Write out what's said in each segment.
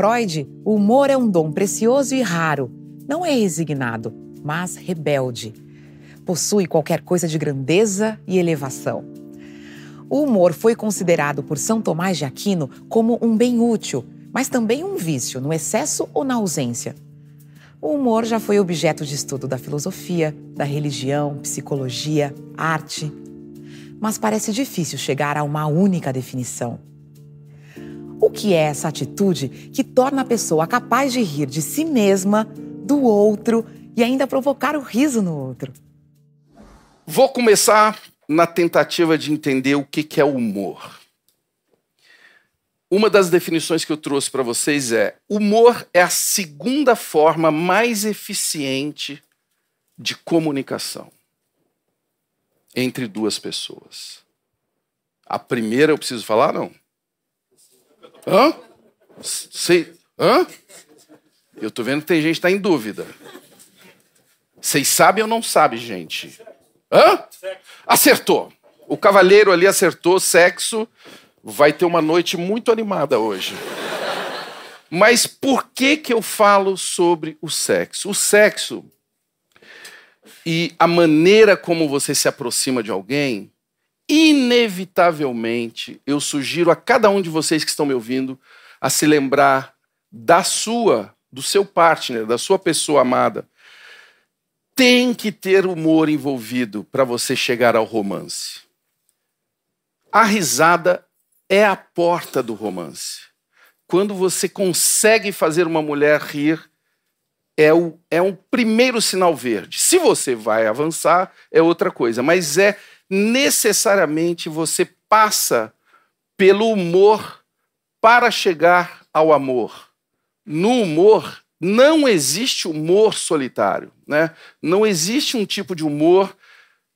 Freud, o humor é um dom precioso e raro. Não é resignado, mas rebelde. Possui qualquer coisa de grandeza e elevação. O humor foi considerado por São Tomás de Aquino como um bem útil, mas também um vício, no excesso ou na ausência. O humor já foi objeto de estudo da filosofia, da religião, psicologia, arte. Mas parece difícil chegar a uma única definição. O que é essa atitude que torna a pessoa capaz de rir de si mesma, do outro e ainda provocar o riso no outro? Vou começar na tentativa de entender o que é humor. Uma das definições que eu trouxe para vocês é: humor é a segunda forma mais eficiente de comunicação entre duas pessoas. A primeira eu preciso falar, não? Hã? Sei. Hã? Eu tô vendo que tem gente que está em dúvida. Vocês sabem ou não sabem, gente? Hã? Acertou. O cavaleiro ali acertou sexo. Vai ter uma noite muito animada hoje. Mas por que que eu falo sobre o sexo? O sexo e a maneira como você se aproxima de alguém, inevitavelmente, eu sugiro a cada um de vocês que estão me ouvindo a se lembrar da sua, do seu partner, da sua pessoa amada, tem que ter humor envolvido para você chegar ao romance. A risada é a porta do romance. Quando você consegue fazer uma mulher rir, é, o, é um primeiro sinal verde. Se você vai avançar, é outra coisa, mas é necessariamente você passa pelo humor para chegar ao amor. No humor, não existe humor solitário, né? Não existe um tipo de humor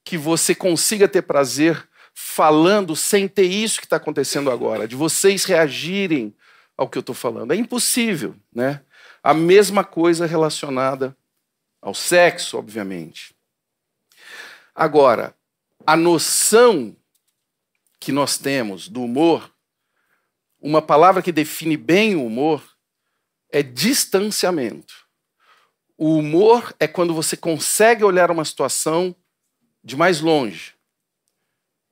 que você consiga ter prazer falando sem ter isso que está acontecendo agora, de vocês reagirem ao que eu estou falando. É impossível, né? A mesma coisa relacionada ao sexo, obviamente. Agora, a noção que nós temos do humor, uma palavra que define bem o humor, é distanciamento. O humor é quando você consegue olhar uma situação de mais longe.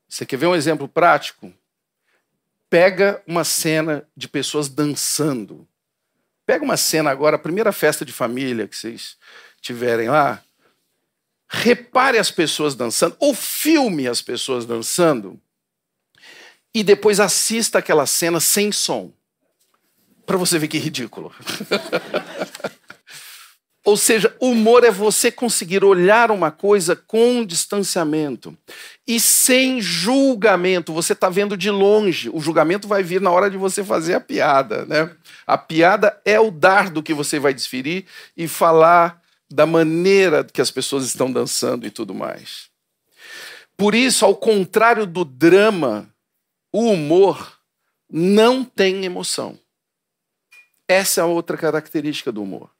Você quer ver um exemplo prático? Pega uma cena de pessoas dançando. Pega uma cena agora, a primeira festa de família que vocês tiverem lá. Repare as pessoas dançando, ou filme as pessoas dançando, e depois assista aquela cena sem som para você ver que ridículo. Ou seja, humor é você conseguir olhar uma coisa com distanciamento e sem julgamento. Você está vendo de longe. O julgamento vai vir na hora de você fazer a piada. Né? A piada é o dardo que você vai desferir e falar da maneira que as pessoas estão dançando e tudo mais. Por isso, ao contrário do drama, o humor não tem emoção. Essa é outra característica do humor.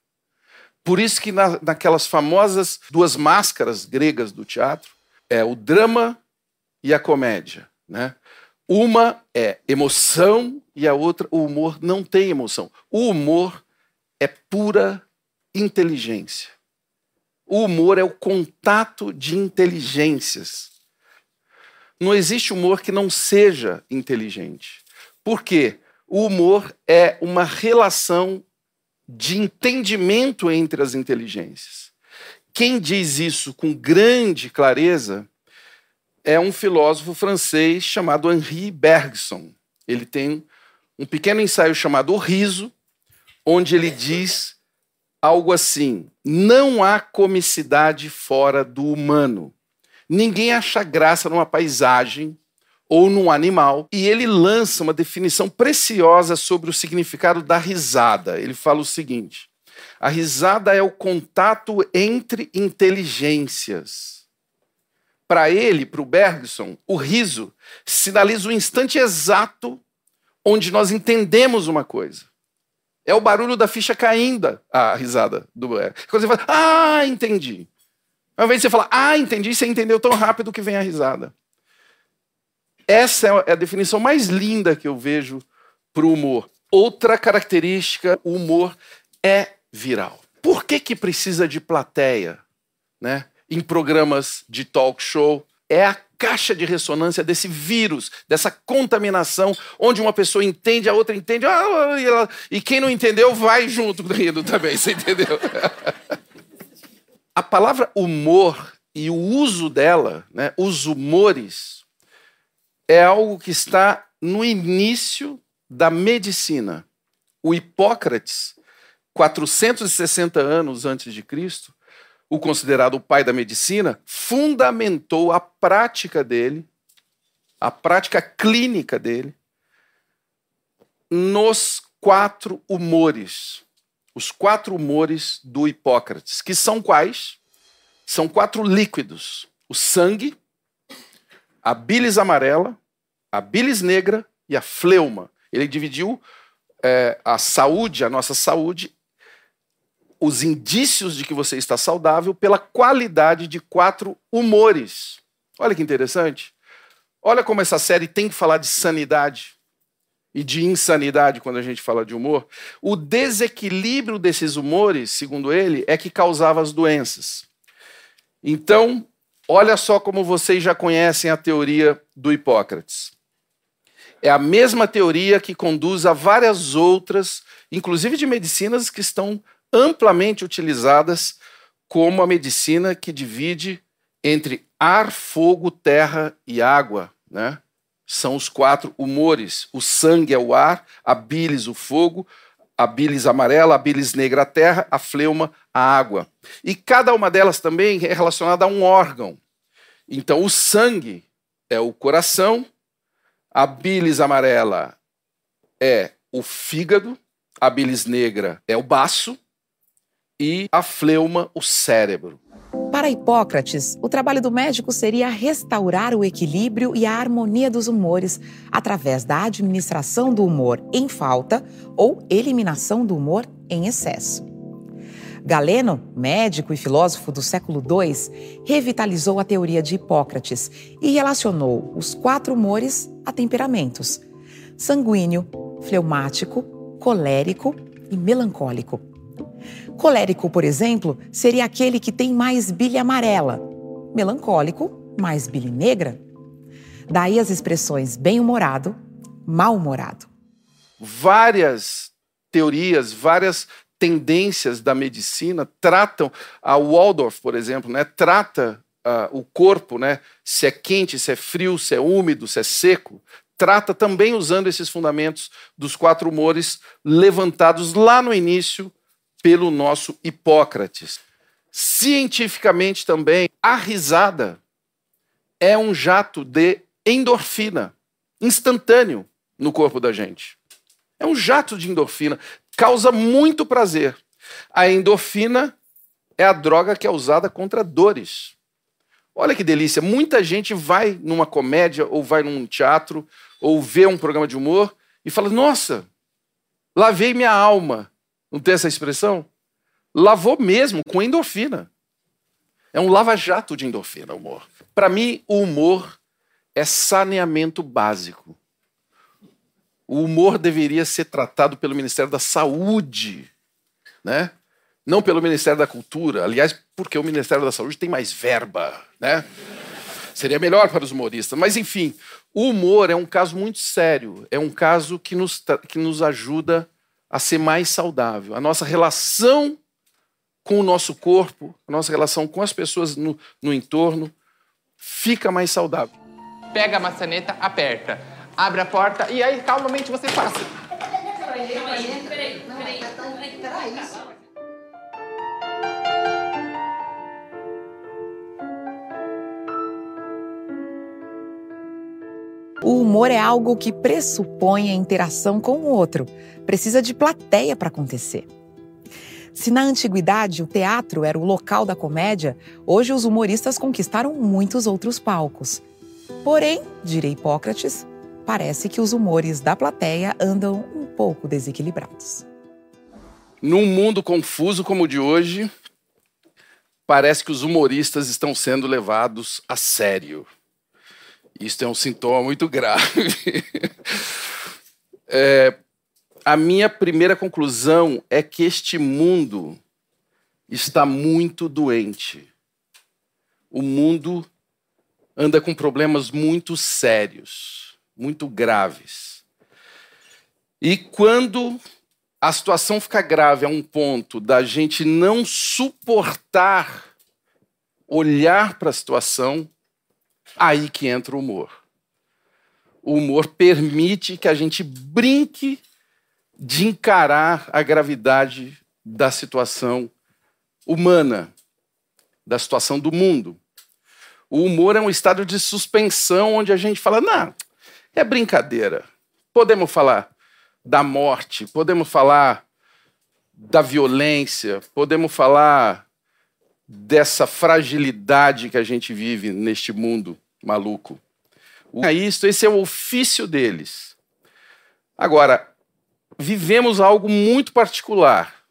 Por isso que na, naquelas famosas duas máscaras gregas do teatro, é o drama e a comédia. Né? Uma é emoção e a outra, o humor, não tem emoção. O humor é pura inteligência. O humor é o contato de inteligências. Não existe humor que não seja inteligente. Por quê? O humor é uma relação de entendimento entre as inteligências. Quem diz isso com grande clareza é um filósofo francês chamado Henri Bergson. Ele tem um pequeno ensaio chamado O Riso, onde ele diz algo assim: não há comicidade fora do humano. Ninguém acha graça numa paisagem ou num animal, e ele lança uma definição preciosa sobre o significado da risada. Ele fala o seguinte: a risada é o contato entre inteligências. Para ele, para o Bergson, o riso sinaliza o instante exato onde nós entendemos uma coisa. É o barulho da ficha caindo, a risada do. Quando você fala, ah, entendi. Ao invés de você falar, ah, entendi, você entendeu tão rápido que vem a risada. Essa é, é a definição mais linda que eu vejo para o humor. Outra característica, o humor é viral. Por que, que precisa de plateia né, em programas de talk show? É a caixa de ressonância desse vírus, dessa contaminação, onde uma pessoa entende, a outra entende, ah, e, ela, e quem não entendeu vai junto rindo também, você entendeu? a palavra humor e o uso dela, né, os humores, é algo que está no início da medicina. O Hipócrates, 460 anos antes de Cristo, o considerado o pai da medicina, fundamentou a prática dele, a prática clínica dele, nos quatro humores. Os quatro humores do Hipócrates, que são quais? São quatro líquidos: o sangue, a bilis amarela, a bilis negra e a fleuma. Ele dividiu é, a saúde, a nossa saúde, os indícios de que você está saudável pela qualidade de quatro humores. Olha que interessante. Olha como essa série tem que falar de sanidade e de insanidade quando a gente fala de humor. O desequilíbrio desses humores, segundo ele, é que causava as doenças. Então, olha só como vocês já conhecem a teoria do Hipócrates. É a mesma teoria que conduz a várias outras, inclusive de medicinas que estão amplamente utilizadas como a medicina que divide entre ar, fogo, terra e água, né? São os quatro humores. O sangue é o ar, a bilis o fogo, a bilis amarela, a bilis negra a terra, a fleuma a água. E cada uma delas também é relacionada a um órgão. Então, o sangue é o coração, a bilis amarela é o fígado, a bilis negra é o baço e a fleuma o cérebro. Para Hipócrates, o trabalho do médico seria restaurar o equilíbrio e a harmonia dos humores através da administração do humor em falta ou eliminação do humor em excesso. Galeno, médico e filósofo do século II, revitalizou a teoria de Hipócrates e relacionou os quatro humores a temperamentos: sanguíneo, fleumático, colérico e melancólico. Colérico, por exemplo, seria aquele que tem mais bile amarela. Melancólico, mais bile negra. Daí as expressões bem-humorado, mal-humorado. Várias teorias, várias tendências da medicina tratam, a Waldorf, por exemplo, né, trata uh, o corpo, né, se é quente, se é frio, se é úmido, se é seco, trata também usando esses fundamentos dos quatro humores levantados lá no início pelo nosso Hipócrates. Cientificamente também, a risada é um jato de endorfina instantâneo no corpo da gente. É um jato de endorfina, causa muito prazer. A endorfina é a droga que é usada contra dores. Olha que delícia, muita gente vai numa comédia ou vai num teatro ou vê um programa de humor e fala: "Nossa, lavei minha alma". Não tem essa expressão? Lavou mesmo, com endorfina. É um lava-jato de endorfina, o humor. Para mim, o humor é saneamento básico. O humor deveria ser tratado pelo Ministério da Saúde, né? Não pelo Ministério da Cultura. Aliás, porque o Ministério da Saúde tem mais verba, né? Seria melhor para os humoristas. Mas, enfim, o humor é um caso muito sério. É um caso que nos, que nos ajuda a ser mais saudável. A nossa relação com o nosso corpo, a nossa relação com as pessoas no, no entorno fica mais saudável. Pega a maçaneta, aperta, abre a porta e aí calmamente você passa. O humor é algo que pressupõe a interação com o outro. Precisa de plateia para acontecer. Se na antiguidade o teatro era o local da comédia, hoje os humoristas conquistaram muitos outros palcos. Porém, diria Hipócrates, parece que os humores da plateia andam um pouco desequilibrados. Num mundo confuso como o de hoje, parece que os humoristas estão sendo levados a sério. Isto é um sintoma muito grave. é, a minha primeira conclusão é que este mundo está muito doente. O mundo anda com problemas muito sérios, muito graves. E quando a situação fica grave a um ponto da gente não suportar olhar para a situação, aí que entra o humor. O humor permite que a gente brinque de encarar a gravidade da situação humana, da situação do mundo. O humor é um estado de suspensão onde a gente fala: não, é brincadeira. Podemos falar da morte, podemos falar da violência, podemos falar dessa fragilidade que a gente vive neste mundo maluco. É isso, esse é o ofício deles. Agora, vivemos algo muito particular.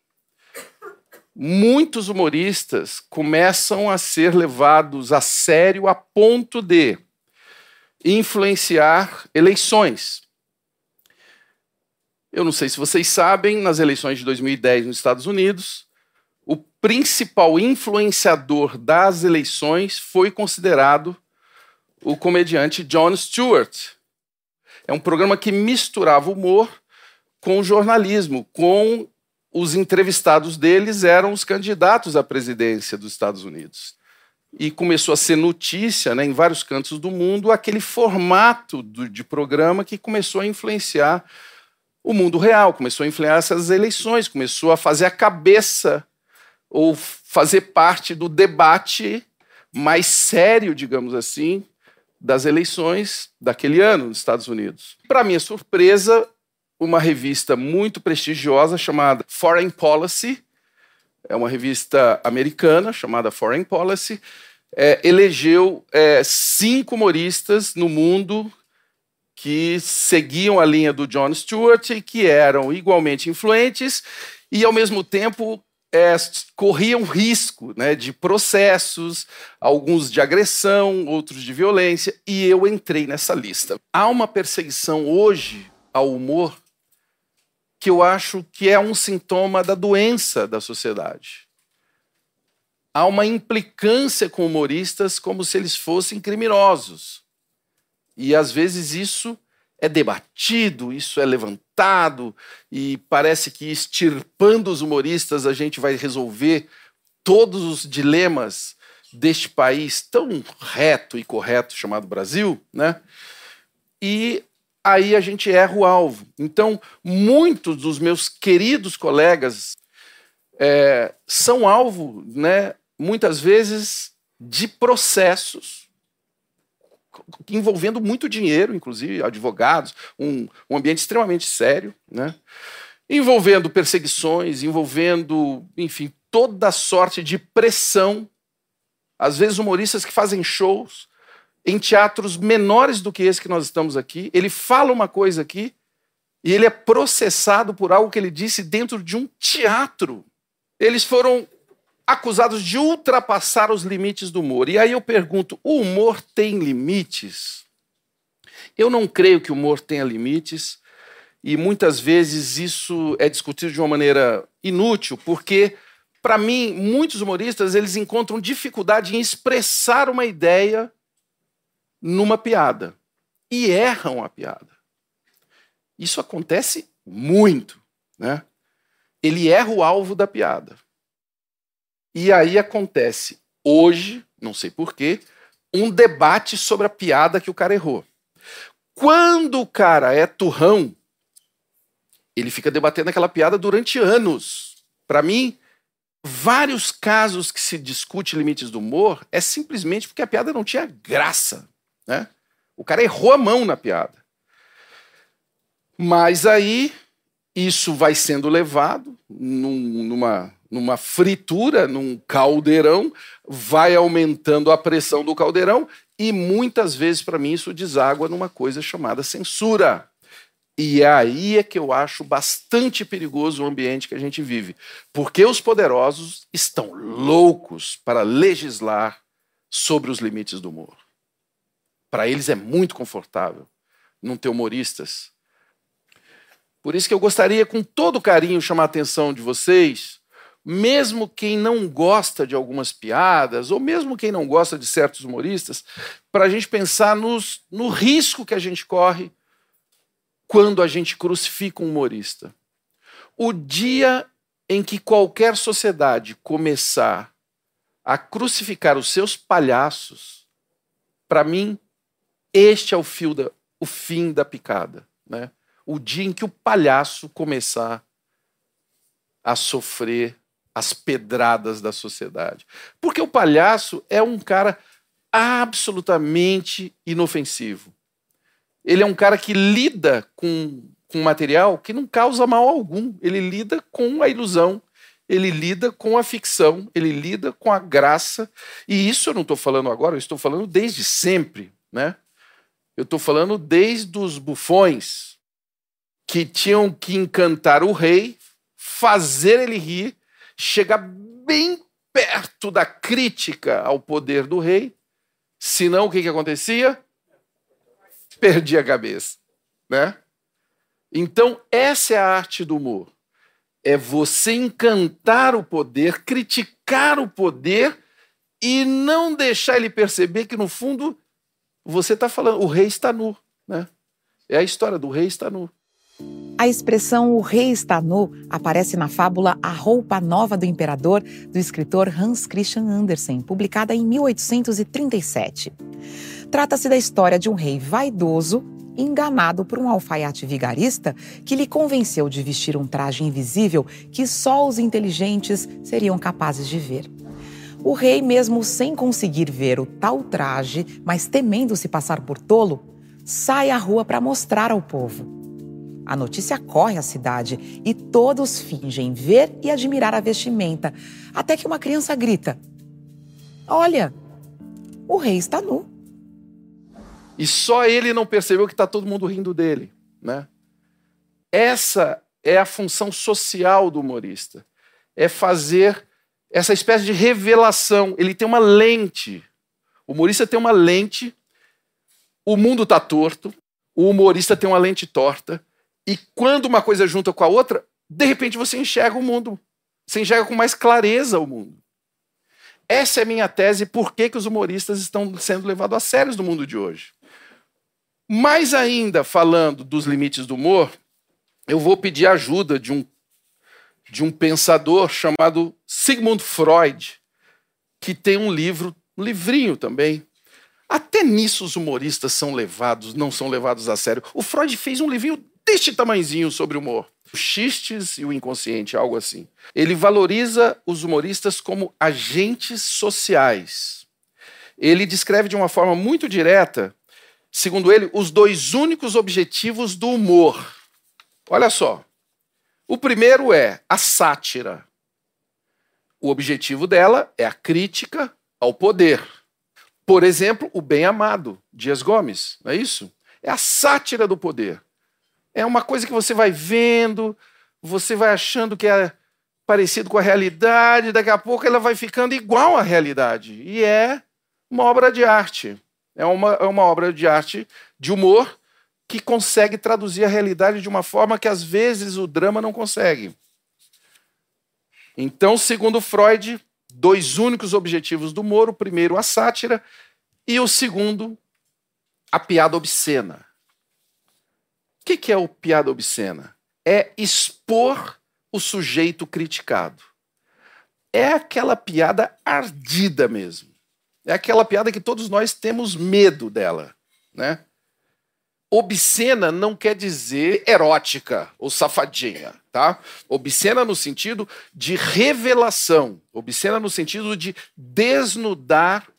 Muitos humoristas começam a ser levados a sério a ponto de influenciar eleições. Eu não sei se vocês sabem, nas eleições de 2010 nos Estados Unidos, o principal influenciador das eleições foi considerado o comediante Jon Stewart. É um programa que misturava humor com jornalismo, com os entrevistados deles eram os candidatos à presidência dos Estados Unidos. E começou a ser notícia né, em vários cantos do mundo aquele formato do, de programa que começou a influenciar o mundo real, começou a influenciar essas eleições, começou a fazer a cabeça ou fazer parte do debate mais sério, digamos assim, das eleições daquele ano nos Estados Unidos. Para minha surpresa, uma revista muito prestigiosa chamada Foreign Policy, é uma revista americana chamada Foreign Policy, é, elegeu é, cinco humoristas no mundo que seguiam a linha do Jon Stewart e que eram igualmente influentes e, ao mesmo tempo, é, corriam risco né, de processos, alguns de agressão, outros de violência, e eu entrei nessa lista. Há uma perseguição hoje ao humor que eu acho que é um sintoma da doença da sociedade. Há uma implicância com humoristas como se eles fossem criminosos. E às vezes isso é debatido, isso é levantado, e parece que extirpando os humoristas a gente vai resolver todos os dilemas deste país tão reto e correto chamado Brasil, né? E aí a gente erra o alvo. Então, muitos dos meus queridos colegas é, são alvo, né, muitas vezes, de processos envolvendo muito dinheiro, inclusive advogados, um, um ambiente extremamente sério, né? envolvendo perseguições, envolvendo, enfim, toda sorte de pressão. Às vezes, humoristas que fazem shows em teatros menores do que esse que nós estamos aqui, ele fala uma coisa aqui e ele é processado por algo que ele disse dentro de um teatro. Eles foram acusados de ultrapassar os limites do humor. E aí eu pergunto: o humor tem limites? Eu não creio que o humor tenha limites, e muitas vezes isso é discutido de uma maneira inútil, porque para mim, muitos humoristas eles encontram dificuldade em expressar uma ideia numa piada e erram a piada. Isso acontece muito, né? Ele erra o alvo da piada. E aí acontece, hoje, não sei porquê, um debate sobre a piada que o cara errou. Quando o cara é turrão, ele fica debatendo aquela piada durante anos. Para mim, vários casos que se discute limites do humor é simplesmente porque a piada não tinha graça. Né? O cara errou a mão na piada. Mas aí isso vai sendo levado num, numa numa fritura, num caldeirão, vai aumentando a pressão do caldeirão e muitas vezes, para mim, isso deságua numa coisa chamada censura. E aí é que eu acho bastante perigoso o ambiente que a gente vive, porque os poderosos estão loucos para legislar sobre os limites do humor. Para eles é muito confortável não ter humoristas Por isso que eu gostaria, com todo carinho, chamar a atenção de vocês, mesmo quem não gosta de algumas piadas, ou mesmo quem não gosta de certos humoristas, para a gente pensar nos, no risco que a gente corre quando a gente crucifica um humorista. O dia em que qualquer sociedade começar a crucificar os seus palhaços, para mim, este é o, fio da, o fim da picada. Né? O dia em que o palhaço começar a sofrer as pedradas da sociedade. Porque o palhaço é um cara absolutamente inofensivo. Ele é um cara que lida com, com material que não causa mal algum. Ele lida com a ilusão, ele lida com a ficção, ele lida com a graça. E isso eu não estou falando agora, eu estou falando desde sempre. Né? Eu estou falando desde os bufões que tinham que encantar o rei, fazer ele rir, chegar bem perto da crítica ao poder do rei. Senão, o que, que acontecia? perdi a cabeça, né? Então, essa é a arte do humor. É você encantar o poder, criticar o poder e não deixar ele perceber que, no fundo, você está falando, o rei está nu. Né? É a história do rei está nu. A expressão o rei está nu aparece na fábula A Roupa Nova do Imperador, do escritor Hans Christian Andersen, publicada em 1837. Trata-se da história de um rei vaidoso enganado por um alfaiate vigarista que lhe convenceu de vestir um traje invisível que só os inteligentes seriam capazes de ver. O rei, mesmo sem conseguir ver o tal traje, mas temendo se passar por tolo, sai à rua para mostrar ao povo. A notícia corre à cidade e todos fingem ver e admirar a vestimenta, até que uma criança grita: Olha, o rei está nu. E só ele não percebeu que está todo mundo rindo dele. Né? Essa é a função social do humorista. É fazer essa espécie de revelação. Ele tem uma lente. O humorista tem uma lente. O mundo está torto. O humorista tem uma lente torta. E quando uma coisa junta com a outra, de repente você enxerga o mundo. Você enxerga com mais clareza o mundo. Essa é a minha tese por que, que os humoristas estão sendo levados a sérios no mundo de hoje. Mais ainda, falando dos limites do humor, eu vou pedir ajuda de um, de um pensador chamado Sigmund Freud, que tem um livro, um livrinho também. Até nisso os humoristas são levados, não são levados a sério. O Freud fez um livrinho deste tamanzinho sobre humor. O xistes e o inconsciente, algo assim. Ele valoriza os humoristas como agentes sociais. Ele descreve de uma forma muito direta segundo ele, os dois únicos objetivos do humor. Olha só. O primeiro é a sátira. O objetivo dela é a crítica ao poder. Por exemplo, o bem-amado, Dias Gomes, não é isso? É a sátira do poder. É uma coisa que você vai vendo, você vai achando que é parecido com a realidade, daqui a pouco ela vai ficando igual à realidade. E é uma obra de arte. É uma, é uma obra de arte, de humor, que consegue traduzir a realidade de uma forma que às vezes o drama não consegue. Então, segundo Freud, dois únicos objetivos do humor: o primeiro, a sátira, e o segundo, a piada obscena. O que é o piada obscena? É expor o sujeito criticado. É aquela piada ardida mesmo. É aquela piada que todos nós temos medo dela, né? Obscena não quer dizer erótica ou safadinha, tá? Obscena no sentido de revelação, obscena no sentido de desnudar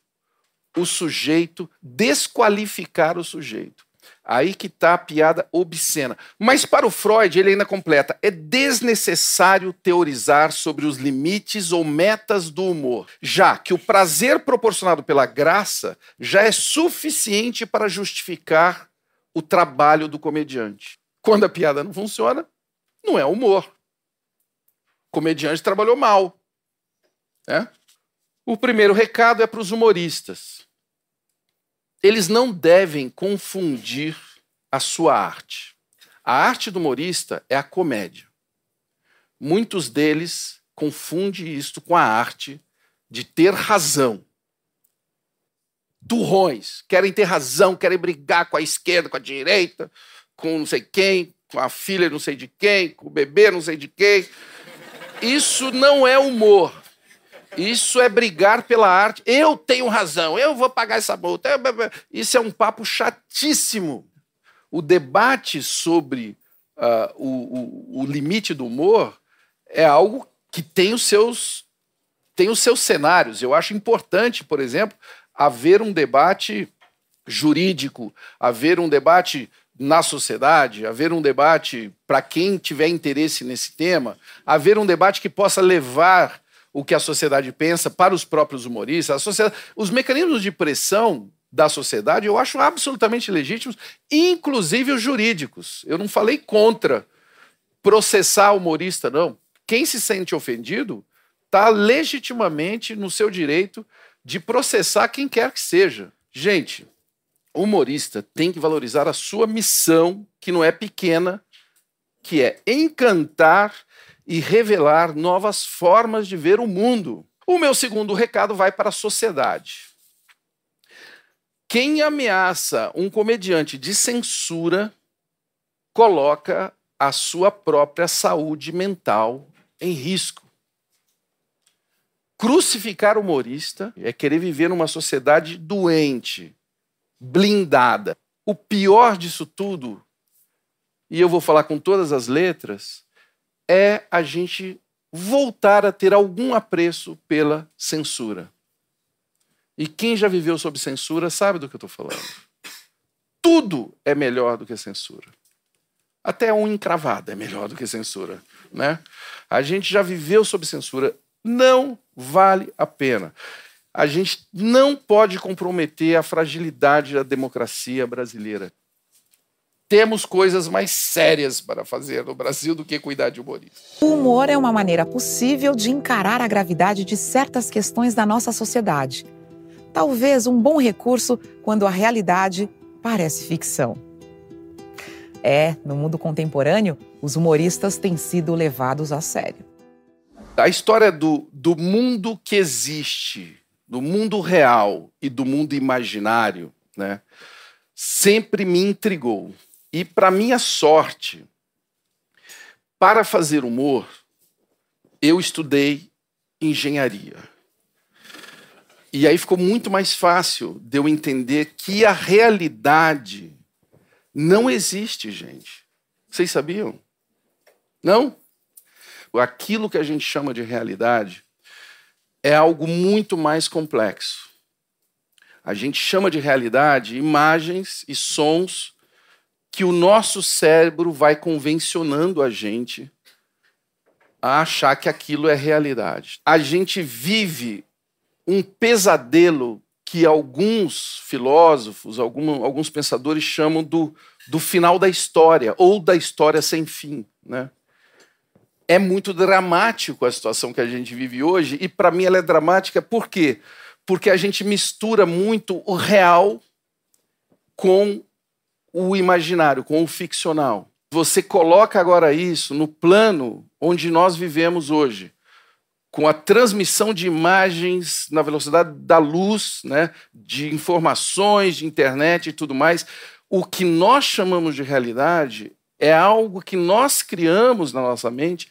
o sujeito, desqualificar o sujeito. Aí que está a piada obscena. Mas para o Freud, ele ainda completa: é desnecessário teorizar sobre os limites ou metas do humor, já que o prazer proporcionado pela graça já é suficiente para justificar o trabalho do comediante. Quando a piada não funciona, não é humor. O comediante trabalhou mal. Né? O primeiro recado é para os humoristas eles não devem confundir a sua arte. A arte do humorista é a comédia. Muitos deles confundem isto com a arte de ter razão. Turrões, querem ter razão, querem brigar com a esquerda, com a direita, com não sei quem, com a filha não sei de quem, com o bebê não sei de quem. Isso não é humor. Isso é brigar pela arte. Eu tenho razão, eu vou pagar essa multa. Isso é um papo chatíssimo. O debate sobre uh, o, o, o limite do humor é algo que tem os seus tem os seus cenários. Eu acho importante, por exemplo, haver um debate jurídico, haver um debate na sociedade, haver um debate para quem tiver interesse nesse tema, haver um debate que possa levar o que a sociedade pensa para os próprios humoristas. Os mecanismos de pressão da sociedade eu acho absolutamente legítimos, inclusive os jurídicos. Eu não falei contra processar humorista, não. Quem se sente ofendido está legitimamente no seu direito de processar quem quer que seja. Gente, humorista tem que valorizar a sua missão, que não é pequena, que é encantar e revelar novas formas de ver o mundo. O meu segundo recado vai para a sociedade. Quem ameaça um comediante de censura coloca a sua própria saúde mental em risco. Crucificar humorista é querer viver numa sociedade doente, blindada. O pior disso tudo, e eu vou falar com todas as letras, é a gente voltar a ter algum apreço pela censura. E quem já viveu sob censura sabe do que eu estou falando. Tudo é melhor do que censura. Até um encravado é melhor do que censura. Né? A gente já viveu sob censura. Não vale a pena. A gente não pode comprometer a fragilidade da democracia brasileira temos coisas mais sérias para fazer no Brasil do que cuidar de humorista. O humor é uma maneira possível de encarar a gravidade de certas questões da nossa sociedade. Talvez um bom recurso quando a realidade parece ficção. É, no mundo contemporâneo, os humoristas têm sido levados a sério. A história do, do mundo que existe, do mundo real e do mundo imaginário, né, sempre me intrigou. E, para minha sorte, para fazer humor, eu estudei engenharia. E aí ficou muito mais fácil de eu entender que a realidade não existe, gente. Vocês sabiam? Não? Aquilo que a gente chama de realidade é algo muito mais complexo. A gente chama de realidade imagens e sons que o nosso cérebro vai convencionando a gente a achar que aquilo é realidade. A gente vive um pesadelo que alguns filósofos, algum, alguns pensadores chamam do, do final da história, ou da história sem fim. Né? É muito dramático a situação que a gente vive hoje, e para mim ela é dramática por quê? Porque a gente mistura muito o real com o imaginário, com o ficcional. Você coloca agora isso no plano onde nós vivemos hoje, com a transmissão de imagens na velocidade da luz, né, de informações, de internet e tudo mais. O que nós chamamos de realidade é algo que nós criamos na nossa mente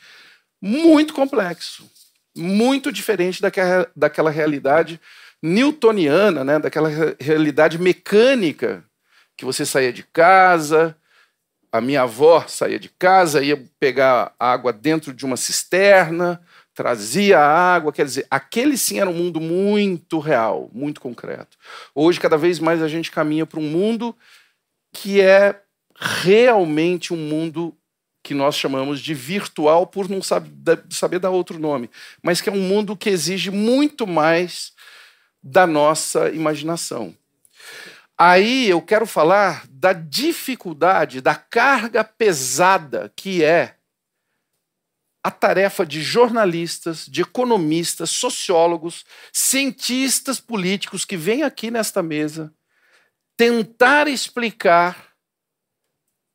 muito complexo, muito diferente daquela, daquela realidade newtoniana, né, daquela realidade mecânica que você saía de casa, a minha avó saía de casa, ia pegar água dentro de uma cisterna, trazia a água, quer dizer, aquele sim era um mundo muito real, muito concreto. Hoje, cada vez mais a gente caminha para um mundo que é realmente um mundo que nós chamamos de virtual, por não saber dar outro nome, mas que é um mundo que exige muito mais da nossa imaginação. Aí eu quero falar da dificuldade, da carga pesada que é a tarefa de jornalistas, de economistas, sociólogos, cientistas políticos que vêm aqui nesta mesa tentar explicar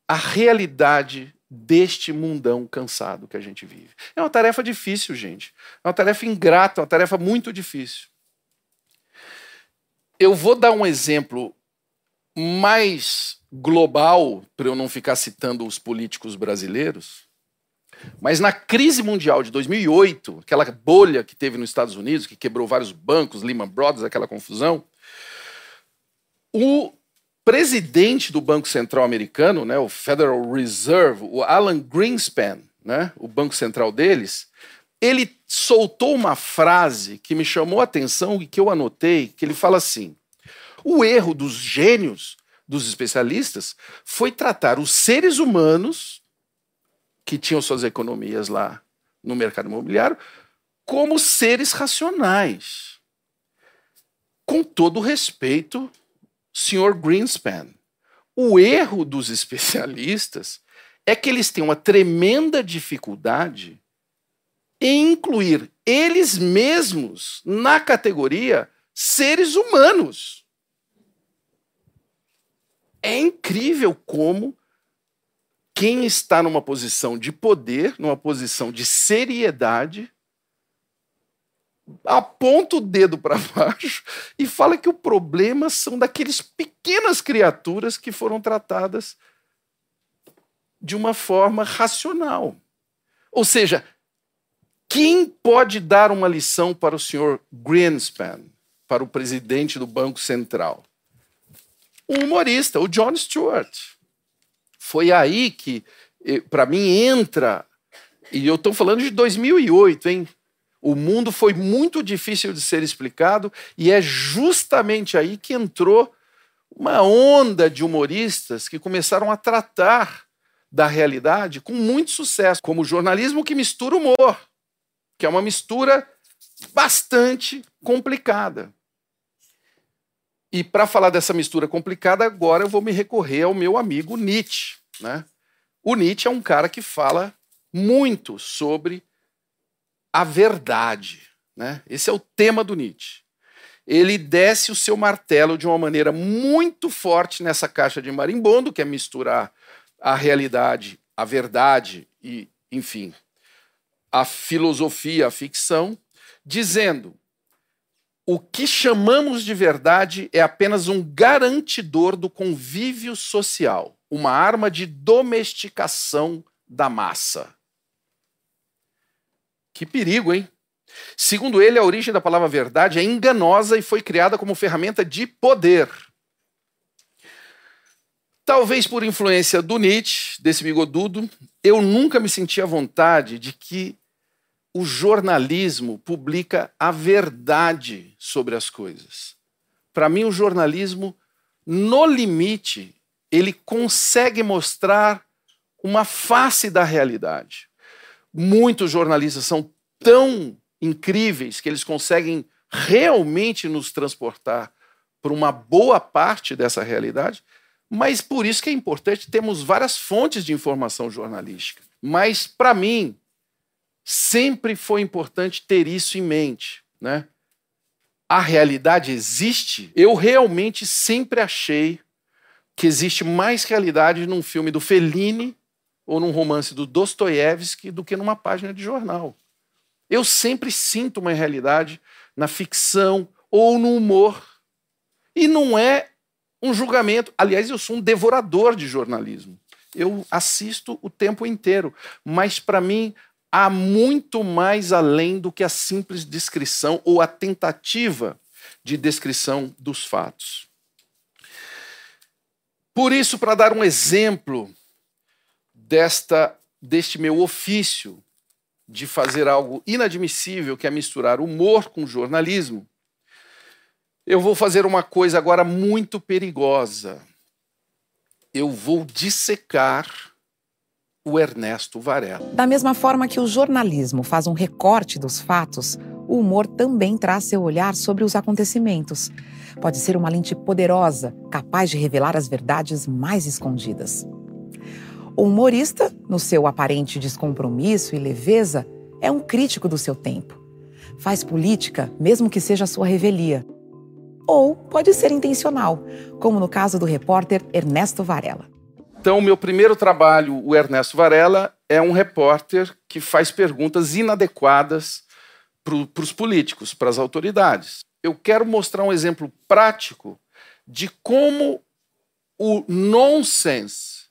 a realidade deste mundão cansado que a gente vive. É uma tarefa difícil, gente. É uma tarefa ingrata, uma tarefa muito difícil. Eu vou dar um exemplo mais global, para eu não ficar citando os políticos brasileiros, mas na crise mundial de 2008, aquela bolha que teve nos Estados Unidos, que quebrou vários bancos, Lehman Brothers, aquela confusão, o presidente do Banco Central americano, né, o Federal Reserve, o Alan Greenspan, né, o banco central deles, ele soltou uma frase que me chamou a atenção e que eu anotei, que ele fala assim: o erro dos gênios, dos especialistas, foi tratar os seres humanos que tinham suas economias lá no mercado imobiliário como seres racionais. Com todo respeito senhor Greenspan. O erro dos especialistas é que eles têm uma tremenda dificuldade em incluir eles mesmos na categoria seres humanos. É incrível como quem está numa posição de poder, numa posição de seriedade, aponta o dedo para baixo e fala que o problema são daqueles pequenas criaturas que foram tratadas de uma forma racional. Ou seja, quem pode dar uma lição para o senhor Greenspan, para o presidente do Banco Central? Um humorista, o John Stewart. Foi aí que, para mim, entra. E eu estou falando de 2008, hein? O mundo foi muito difícil de ser explicado e é justamente aí que entrou uma onda de humoristas que começaram a tratar da realidade com muito sucesso, como o jornalismo que mistura humor, que é uma mistura bastante complicada. E para falar dessa mistura complicada, agora eu vou me recorrer ao meu amigo Nietzsche. Né? O Nietzsche é um cara que fala muito sobre a verdade. Né? Esse é o tema do Nietzsche. Ele desce o seu martelo de uma maneira muito forte nessa caixa de marimbondo, que é misturar a realidade, a verdade e, enfim, a filosofia, a ficção, dizendo: o que chamamos de verdade é apenas um garantidor do convívio social, uma arma de domesticação da massa. Que perigo, hein? Segundo ele, a origem da palavra verdade é enganosa e foi criada como ferramenta de poder. Talvez por influência do Nietzsche, desse bigodudo, eu nunca me senti à vontade de que o jornalismo publica a verdade sobre as coisas. Para mim, o jornalismo, no limite, ele consegue mostrar uma face da realidade. Muitos jornalistas são tão incríveis que eles conseguem realmente nos transportar para uma boa parte dessa realidade, mas por isso que é importante termos várias fontes de informação jornalística. Mas, para mim, sempre foi importante ter isso em mente. Né? A realidade existe? Eu realmente sempre achei que existe mais realidade num filme do Fellini ou num romance do Dostoiévski do que numa página de jornal. Eu sempre sinto uma realidade na ficção ou no humor. E não é um julgamento. Aliás, eu sou um devorador de jornalismo. Eu assisto o tempo inteiro. Mas, para mim, há muito mais além do que a simples descrição ou a tentativa de descrição dos fatos. Por isso, para dar um exemplo desta deste meu ofício de fazer algo inadmissível, que é misturar humor com jornalismo, eu vou fazer uma coisa agora muito perigosa. Eu vou dissecar o Ernesto Varela. Da mesma forma que o jornalismo faz um recorte dos fatos, o humor também traz seu olhar sobre os acontecimentos. Pode ser uma lente poderosa, capaz de revelar as verdades mais escondidas. O humorista, no seu aparente descompromisso e leveza, é um crítico do seu tempo. Faz política, mesmo que seja sua revelia. Ou pode ser intencional, como no caso do repórter Ernesto Varela. Então, meu primeiro trabalho, o Ernesto Varela, é um repórter que faz perguntas inadequadas para os políticos, para as autoridades. Eu quero mostrar um exemplo prático de como o nonsense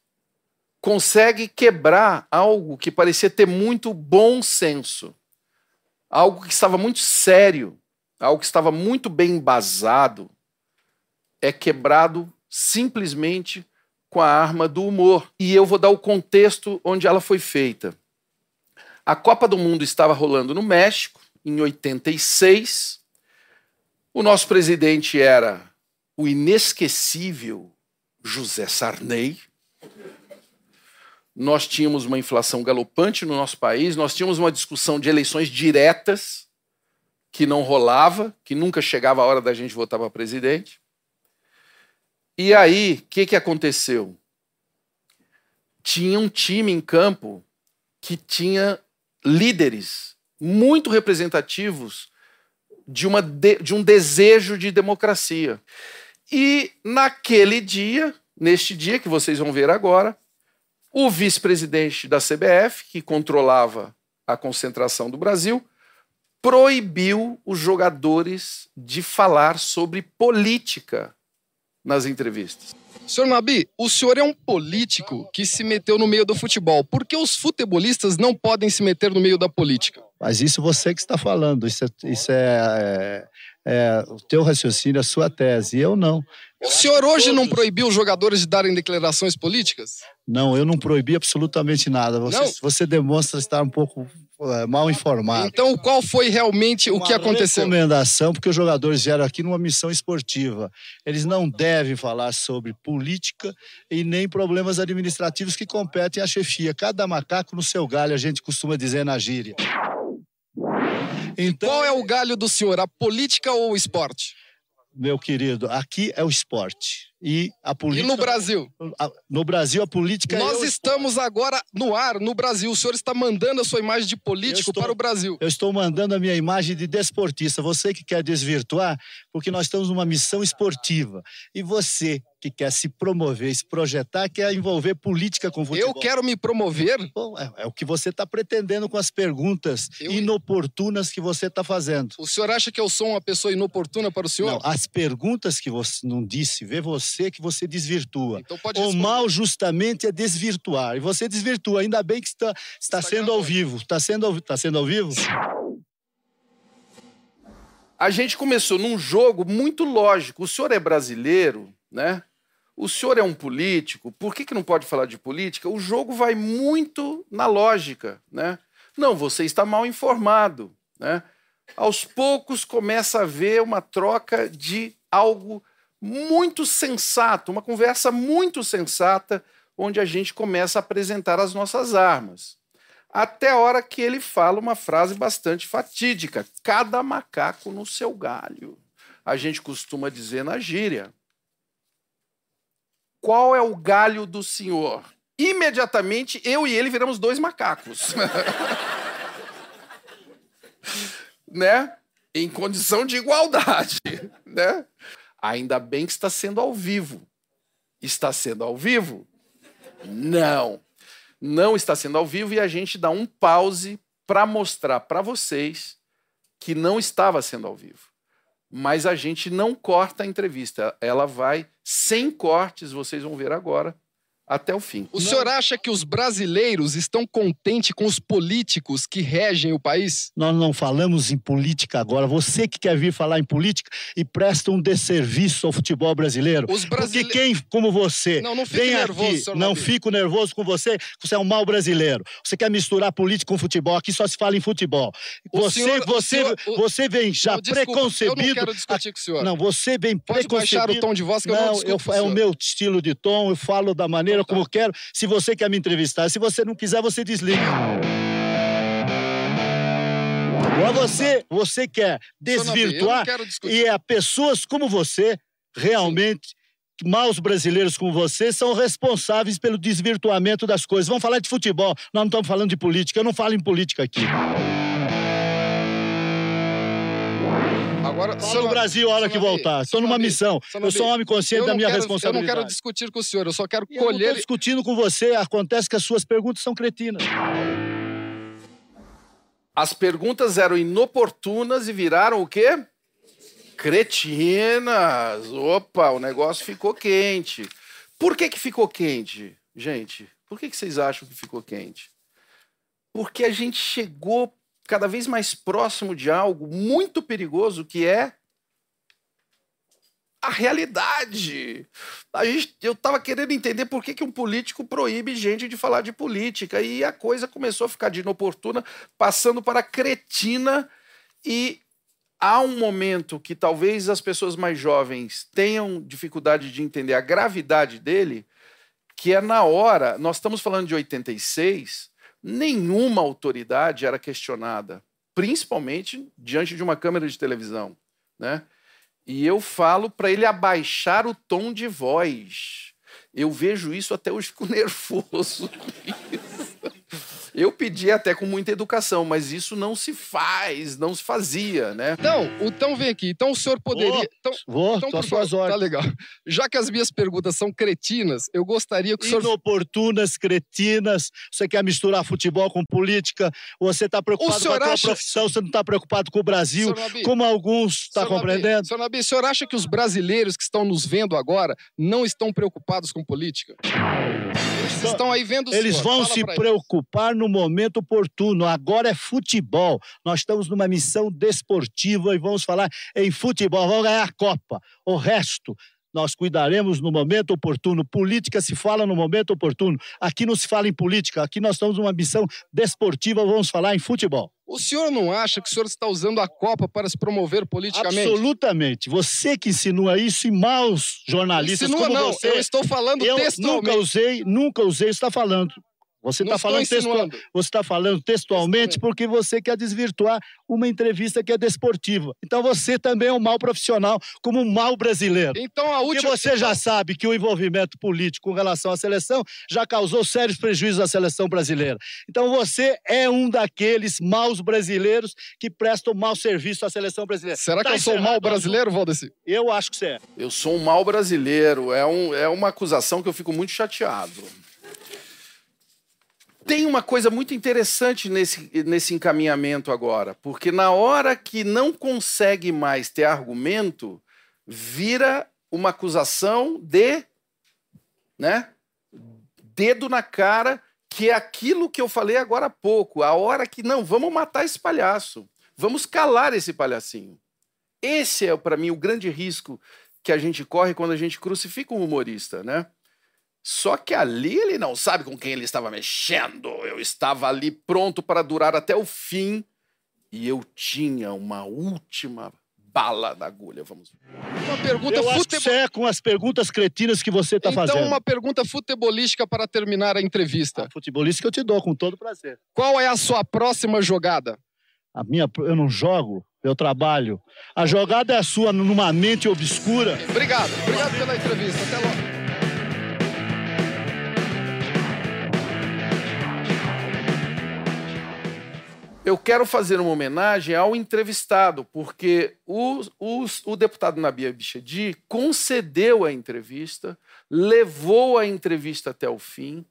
consegue quebrar algo que parecia ter muito bom senso, algo que estava muito sério, algo que estava muito bem embasado, é quebrado simplesmente com a arma do humor. E eu vou dar o contexto onde ela foi feita. A Copa do Mundo estava rolando no México, em 86. O nosso presidente era o inesquecível José Sarney. Nós tínhamos uma inflação galopante no nosso país, nós tínhamos uma discussão de eleições diretas que não rolava, que nunca chegava a hora da gente votar para presidente. E aí, o que, que aconteceu? Tinha um time em campo que tinha líderes muito representativos de, uma de, de um desejo de democracia. E naquele dia, neste dia que vocês vão ver agora, o vice-presidente da CBF, que controlava a concentração do Brasil, proibiu os jogadores de falar sobre política nas entrevistas. Senhor Nabi, o senhor é um político que se meteu no meio do futebol. Por que os futebolistas não podem se meter no meio da política? Mas isso você que está falando, isso é, isso é, é, é o teu raciocínio, a sua tese, eu não. O senhor hoje não proibiu os jogadores de darem declarações políticas? Não, eu não proibi absolutamente nada. Você, você demonstra estar um pouco mal informado. Então, qual foi realmente Uma o que aconteceu? recomendação, porque os jogadores vieram aqui numa missão esportiva. Eles não devem falar sobre política e nem problemas administrativos que competem à chefia. Cada macaco no seu galho, a gente costuma dizer na gíria. Então, qual é o galho do senhor, a política ou o esporte? meu querido, aqui é o esporte. E a política. E no Brasil? No Brasil, a política Nós é estamos agora no ar, no Brasil. O senhor está mandando a sua imagem de político estou, para o Brasil. Eu estou mandando a minha imagem de desportista. Você que quer desvirtuar, porque nós estamos numa missão esportiva. E você que quer se promover, se projetar, quer envolver política com futebol. Eu quero me promover? Bom, é, é o que você está pretendendo com as perguntas eu... inoportunas que você está fazendo. O senhor acha que eu sou uma pessoa inoportuna para o senhor? Não, as perguntas que você não disse, vê você que você desvirtua. Então pode o mal justamente é desvirtuar. E você desvirtua. Ainda bem que está, está, está sendo ao vivo. Está sendo, está sendo ao vivo? A gente começou num jogo muito lógico. O senhor é brasileiro, né? O senhor é um político, por que, que não pode falar de política? O jogo vai muito na lógica, né? Não, você está mal informado, né? Aos poucos começa a haver uma troca de algo muito sensato, uma conversa muito sensata, onde a gente começa a apresentar as nossas armas. Até a hora que ele fala uma frase bastante fatídica: cada macaco no seu galho. A gente costuma dizer na gíria. Qual é o galho do senhor? Imediatamente eu e ele viramos dois macacos. né? Em condição de igualdade, né? Ainda bem que está sendo ao vivo. Está sendo ao vivo? Não. Não está sendo ao vivo e a gente dá um pause para mostrar para vocês que não estava sendo ao vivo mas a gente não corta a entrevista. Ela vai sem cortes, vocês vão ver agora, até o fim. O não. senhor acha que os brasileiros estão contentes com os políticos que regem o país? Nós não falamos em política agora. Você que quer vir falar em política e presta um desserviço ao futebol brasileiro. Os brasile... Porque quem, como você, não, não vem nervoso, aqui, não fico nervoso com você, você é um mau brasileiro. Você quer misturar política com futebol. Aqui só se fala em futebol. O você, senhor, você, senhor, você vem já não, desculpa, preconcebido. Eu não quero discutir com o senhor. Não, você vem Pode preconcebido. baixar o tom de voz que eu não, eu, é o meu estilo de tom. Eu falo da maneira maneira como quero. Se você quer me entrevistar, se você não quiser, você desliga. Agora você, você quer desvirtuar e é pessoas como você realmente maus brasileiros como você são responsáveis pelo desvirtuamento das coisas. Vamos falar de futebol, nós não estamos falando de política. Eu não falo em política aqui. Agora, Fala no Brasil a hora que voltar. Estou numa missão. Eu sou um homem consciente da minha quero, responsabilidade. Eu não quero discutir com o senhor, eu só quero e colher. Eu estou discutindo com você, acontece que as suas perguntas são cretinas. As perguntas eram inoportunas e viraram o quê? Cretinas. Opa, o negócio ficou quente. Por que, que ficou quente, gente? Por que, que vocês acham que ficou quente? Porque a gente chegou cada vez mais próximo de algo muito perigoso que é a realidade. A gente, eu estava querendo entender por que, que um político proíbe gente de falar de política. E a coisa começou a ficar de inoportuna, passando para cretina. E há um momento que talvez as pessoas mais jovens tenham dificuldade de entender a gravidade dele, que é na hora, nós estamos falando de 86, nenhuma autoridade era questionada, principalmente diante de uma câmera de televisão, né? E eu falo para ele abaixar o tom de voz. Eu vejo isso até hoje fico nervoso. Eu pedi até com muita educação, mas isso não se faz, não se fazia, né? Então, então vem aqui. Então o senhor poderia. Vou, então, vou então, por suas ordens. Tá legal. Já que as minhas perguntas são cretinas, eu gostaria que o senhor. Inoportunas, cretinas. Você quer misturar futebol com política? Você está preocupado com a acha... profissão, você não está preocupado com o Brasil, Nabi, como alguns está compreendendo? Senhor Nabi, o senhor acha que os brasileiros que estão nos vendo agora não estão preocupados com política? Eles estão aí vendo o Eles senhor. vão Fala se preocupar no momento oportuno. Agora é futebol. Nós estamos numa missão desportiva e vamos falar em futebol. Vamos ganhar a Copa. O resto nós cuidaremos no momento oportuno. Política se fala no momento oportuno. Aqui não se fala em política, aqui nós estamos numa missão desportiva, vamos falar em futebol. O senhor não acha que o senhor está usando a Copa para se promover politicamente? Absolutamente. Você que insinua isso e maus jornalistas insinua, como não. você. Eu estou falando eu textualmente. nunca usei, nunca usei, está falando. Você está falando, textual, você tá falando textualmente porque você quer desvirtuar uma entrevista que é desportiva. Então você também é um mau profissional, como um mau brasileiro. Então a última. Porque você já sabe que o envolvimento político com relação à seleção já causou sérios prejuízos à seleção brasileira. Então você é um daqueles maus brasileiros que prestam mau serviço à seleção brasileira. Será tá que eu sou um mau brasileiro, Valdeci? Eu acho que você é. Eu sou um mau brasileiro. É, um, é uma acusação que eu fico muito chateado. Tem uma coisa muito interessante nesse, nesse encaminhamento agora, porque na hora que não consegue mais ter argumento, vira uma acusação de, né, dedo na cara, que é aquilo que eu falei agora há pouco, a hora que não, vamos matar esse palhaço, vamos calar esse palhacinho. Esse é para mim o grande risco que a gente corre quando a gente crucifica um humorista, né? Só que ali ele não sabe com quem ele estava mexendo. Eu estava ali pronto para durar até o fim e eu tinha uma última bala na agulha, vamos ver. Uma pergunta eu futebol... é com as perguntas cretinas que você está então, fazendo. Então, uma pergunta futebolística para terminar a entrevista. A futebolística eu te dou, com todo prazer. Qual é a sua próxima jogada? A minha, eu não jogo, eu trabalho. A jogada é a sua numa mente obscura. Obrigado, obrigado pela entrevista. Até logo. Eu quero fazer uma homenagem ao entrevistado, porque o, o, o deputado Nabia Bichedi concedeu a entrevista, levou a entrevista até o fim,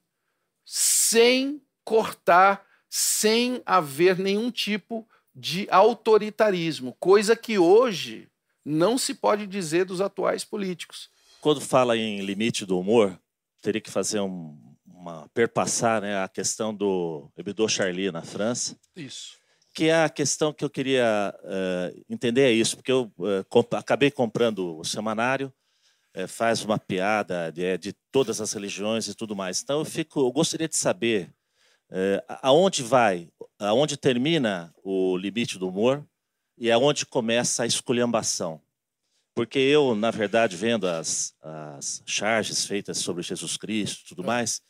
sem cortar, sem haver nenhum tipo de autoritarismo, coisa que hoje não se pode dizer dos atuais políticos. Quando fala em limite do humor, teria que fazer um, uma perpassar né, a questão do Hebdo Charlie na França. Isso. Que é a questão que eu queria uh, entender é isso, porque eu uh, comp acabei comprando o semanário, uh, faz uma piada de, de, todas as religiões e tudo mais. Então eu fico, eu gostaria de saber aonde vai, aonde termina o limite do humor e aonde começa a esculhambação. Porque eu, na verdade, vendo as, as charges feitas sobre Jesus Cristo e tudo mais,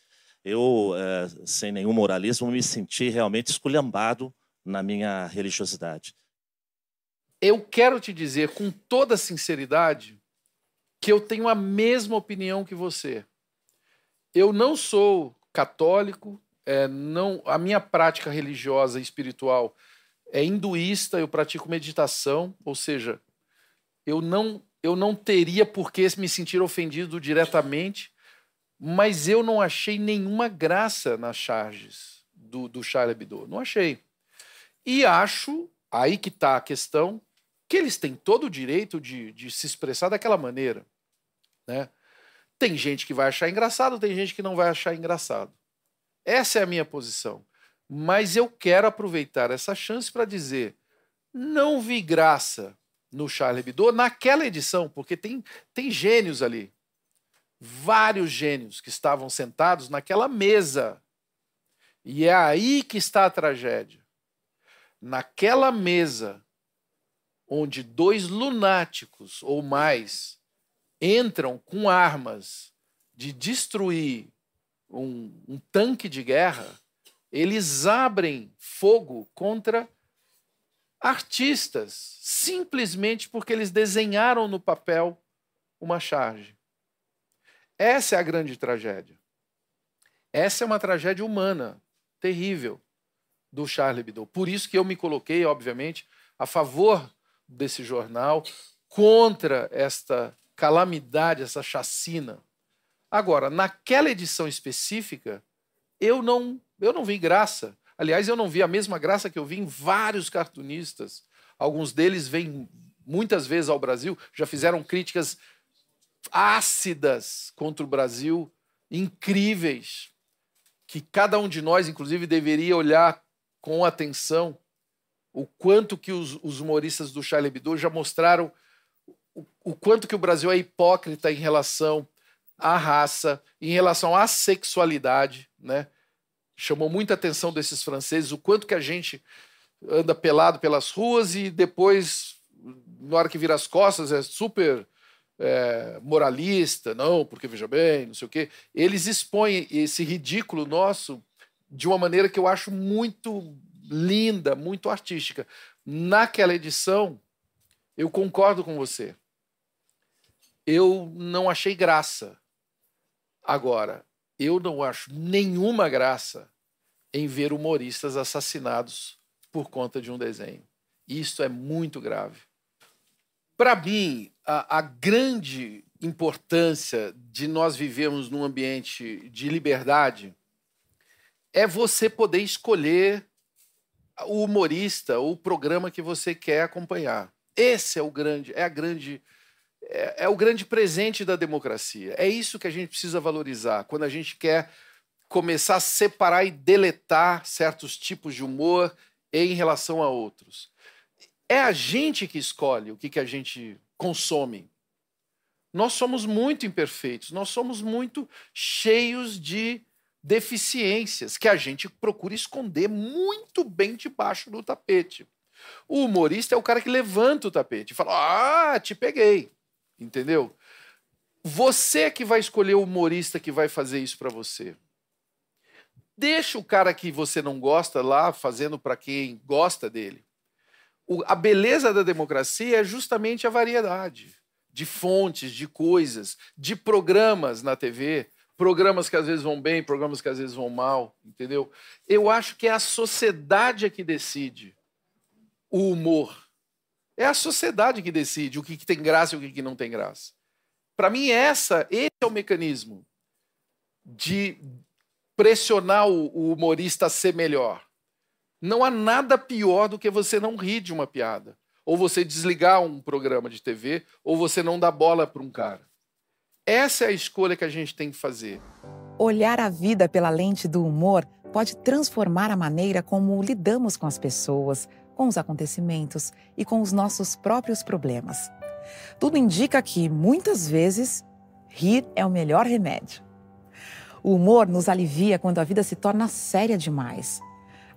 eu, é, sem nenhum moralismo, me senti realmente esculhambado na minha religiosidade. Eu quero te dizer com toda sinceridade que eu tenho a mesma opinião que você. Eu não sou católico, é, não, a minha prática religiosa e espiritual é hinduísta, eu pratico meditação, ou seja, eu não, eu não teria por que me sentir ofendido diretamente, mas eu não achei nenhuma graça nas charges do, do Charles Hebdo. Não achei. E acho, aí que está a questão, que eles têm todo o direito de, de se expressar daquela maneira. Né? Tem gente que vai achar engraçado, tem gente que não vai achar engraçado. Essa é a minha posição. Mas eu quero aproveitar essa chance para dizer: não vi graça no Charles Hebdo naquela edição, porque tem, tem gênios ali. Vários gênios que estavam sentados naquela mesa. E é aí que está a tragédia. Naquela mesa, onde dois lunáticos ou mais entram com armas de destruir um, um tanque de guerra, eles abrem fogo contra artistas, simplesmente porque eles desenharam no papel uma charge. Essa é a grande tragédia. Essa é uma tragédia humana, terrível, do Charles Hebdo. Por isso que eu me coloquei, obviamente, a favor desse jornal, contra esta calamidade, essa chacina. Agora, naquela edição específica, eu não, eu não vi graça. Aliás, eu não vi a mesma graça que eu vi em vários cartunistas. Alguns deles vêm muitas vezes ao Brasil, já fizeram críticas ácidas contra o Brasil, incríveis, que cada um de nós, inclusive, deveria olhar com atenção o quanto que os, os humoristas do Charlie Hebdo já mostraram o, o quanto que o Brasil é hipócrita em relação à raça, em relação à sexualidade, né? Chamou muita atenção desses franceses o quanto que a gente anda pelado pelas ruas e depois, na hora que vira as costas, é super é, moralista, não, porque veja bem, não sei o quê. Eles expõem esse ridículo nosso de uma maneira que eu acho muito linda, muito artística. Naquela edição, eu concordo com você. Eu não achei graça. Agora, eu não acho nenhuma graça em ver humoristas assassinados por conta de um desenho. Isso é muito grave. Para mim, a, a, grande importância de nós vivermos num ambiente de liberdade é você poder escolher o humorista, o programa que você quer acompanhar. Esse é o grande, é a grande é, é, o grande presente da democracia. É isso que a gente precisa valorizar quando a gente quer começar a separar e deletar certos tipos de humor em relação a outros. É a gente que escolhe o que, que a gente consome. Nós somos muito imperfeitos, nós somos muito cheios de deficiências que a gente procura esconder muito bem debaixo do tapete. O humorista é o cara que levanta o tapete e fala: Ah, te peguei. Entendeu? Você que vai escolher o humorista que vai fazer isso para você. Deixa o cara que você não gosta lá fazendo para quem gosta dele. O, a beleza da democracia é justamente a variedade de fontes, de coisas, de programas na TV, programas que às vezes vão bem, programas que às vezes vão mal, entendeu? Eu acho que é a sociedade que decide o humor. É a sociedade que decide o que, que tem graça e o que, que não tem graça. Para mim, essa, esse é o mecanismo de pressionar o, o humorista a ser melhor. Não há nada pior do que você não rir de uma piada. Ou você desligar um programa de TV, ou você não dar bola para um cara. Essa é a escolha que a gente tem que fazer. Olhar a vida pela lente do humor pode transformar a maneira como lidamos com as pessoas, com os acontecimentos e com os nossos próprios problemas. Tudo indica que, muitas vezes, rir é o melhor remédio. O humor nos alivia quando a vida se torna séria demais.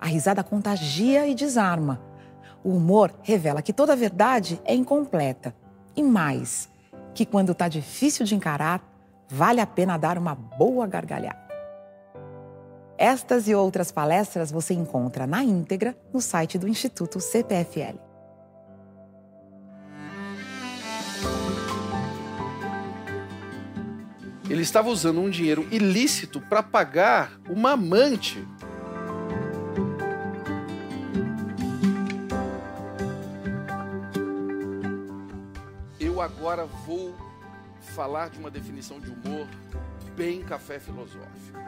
A risada contagia e desarma. O humor revela que toda verdade é incompleta. E mais, que quando está difícil de encarar, vale a pena dar uma boa gargalhada. Estas e outras palestras você encontra na íntegra no site do Instituto CPFL. Ele estava usando um dinheiro ilícito para pagar uma amante. Agora vou falar de uma definição de humor bem café filosófico.